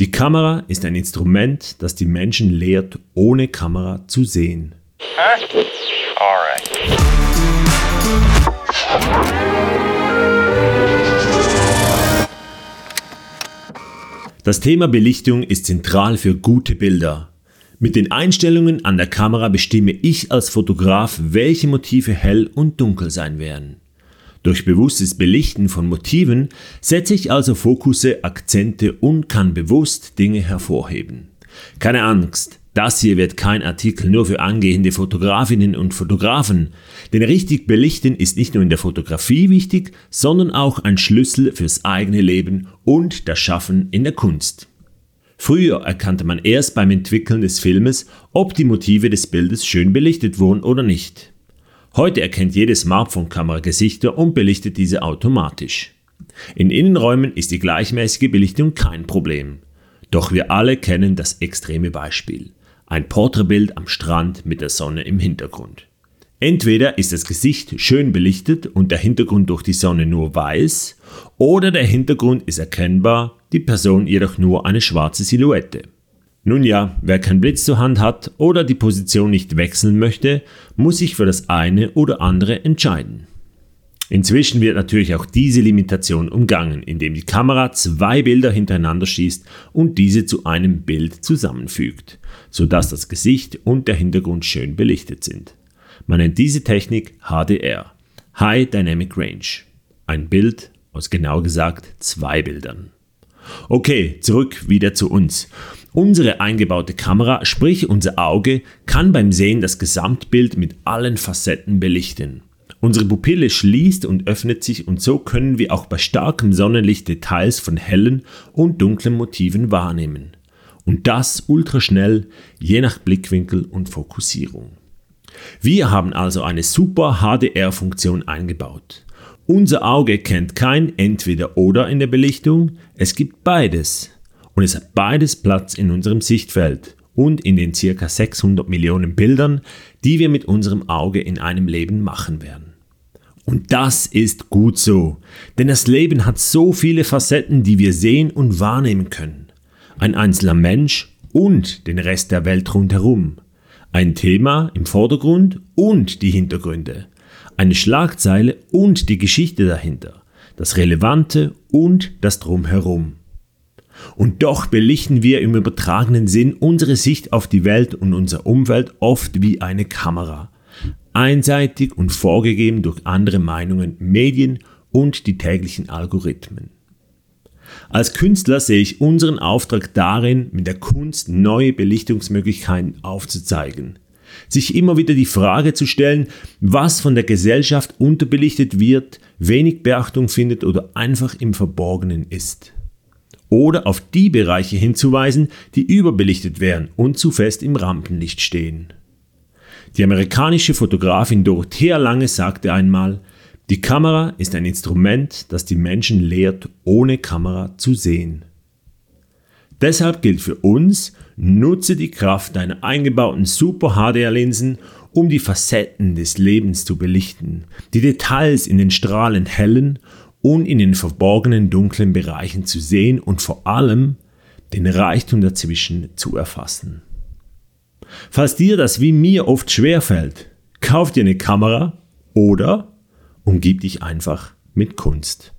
Die Kamera ist ein Instrument, das die Menschen lehrt, ohne Kamera zu sehen. Huh? Das Thema Belichtung ist zentral für gute Bilder. Mit den Einstellungen an der Kamera bestimme ich als Fotograf, welche Motive hell und dunkel sein werden. Durch bewusstes Belichten von Motiven setze ich also Fokusse, Akzente und kann bewusst Dinge hervorheben. Keine Angst, das hier wird kein Artikel nur für angehende Fotografinnen und Fotografen, denn richtig belichten ist nicht nur in der Fotografie wichtig, sondern auch ein Schlüssel fürs eigene Leben und das Schaffen in der Kunst. Früher erkannte man erst beim Entwickeln des Filmes, ob die Motive des Bildes schön belichtet wurden oder nicht. Heute erkennt jede Smartphone-Kamera Gesichter und belichtet diese automatisch. In Innenräumen ist die gleichmäßige Belichtung kein Problem. Doch wir alle kennen das extreme Beispiel. Ein Porträtbild am Strand mit der Sonne im Hintergrund. Entweder ist das Gesicht schön belichtet und der Hintergrund durch die Sonne nur weiß, oder der Hintergrund ist erkennbar, die Person jedoch nur eine schwarze Silhouette. Nun ja, wer keinen Blitz zur Hand hat oder die Position nicht wechseln möchte, muss sich für das eine oder andere entscheiden. Inzwischen wird natürlich auch diese Limitation umgangen, indem die Kamera zwei Bilder hintereinander schießt und diese zu einem Bild zusammenfügt, sodass das Gesicht und der Hintergrund schön belichtet sind. Man nennt diese Technik HDR, High Dynamic Range. Ein Bild aus genau gesagt zwei Bildern. Okay, zurück wieder zu uns. Unsere eingebaute Kamera, sprich unser Auge, kann beim Sehen das Gesamtbild mit allen Facetten belichten. Unsere Pupille schließt und öffnet sich und so können wir auch bei starkem Sonnenlicht Details von hellen und dunklen Motiven wahrnehmen. Und das ultraschnell, je nach Blickwinkel und Fokussierung. Wir haben also eine super HDR-Funktion eingebaut. Unser Auge kennt kein Entweder-Oder in der Belichtung, es gibt beides. Und es hat beides Platz in unserem Sichtfeld und in den ca. 600 Millionen Bildern, die wir mit unserem Auge in einem Leben machen werden. Und das ist gut so, denn das Leben hat so viele Facetten, die wir sehen und wahrnehmen können. Ein einzelner Mensch und den Rest der Welt rundherum. Ein Thema im Vordergrund und die Hintergründe. Eine Schlagzeile und die Geschichte dahinter. Das Relevante und das Drumherum. Und doch belichten wir im übertragenen Sinn unsere Sicht auf die Welt und unser Umfeld oft wie eine Kamera. Einseitig und vorgegeben durch andere Meinungen, Medien und die täglichen Algorithmen. Als Künstler sehe ich unseren Auftrag darin, mit der Kunst neue Belichtungsmöglichkeiten aufzuzeigen. Sich immer wieder die Frage zu stellen, was von der Gesellschaft unterbelichtet wird, wenig Beachtung findet oder einfach im Verborgenen ist. Oder auf die Bereiche hinzuweisen, die überbelichtet werden und zu fest im Rampenlicht stehen. Die amerikanische Fotografin Dorothea Lange sagte einmal, die Kamera ist ein Instrument, das die Menschen lehrt, ohne Kamera zu sehen. Deshalb gilt für uns, nutze die Kraft deiner eingebauten Super HDR-Linsen, um die Facetten des Lebens zu belichten, die Details in den Strahlen hellen und in den verborgenen dunklen Bereichen zu sehen und vor allem den Reichtum dazwischen zu erfassen. Falls dir das wie mir oft schwer fällt, kauf dir eine Kamera oder umgib dich einfach mit Kunst.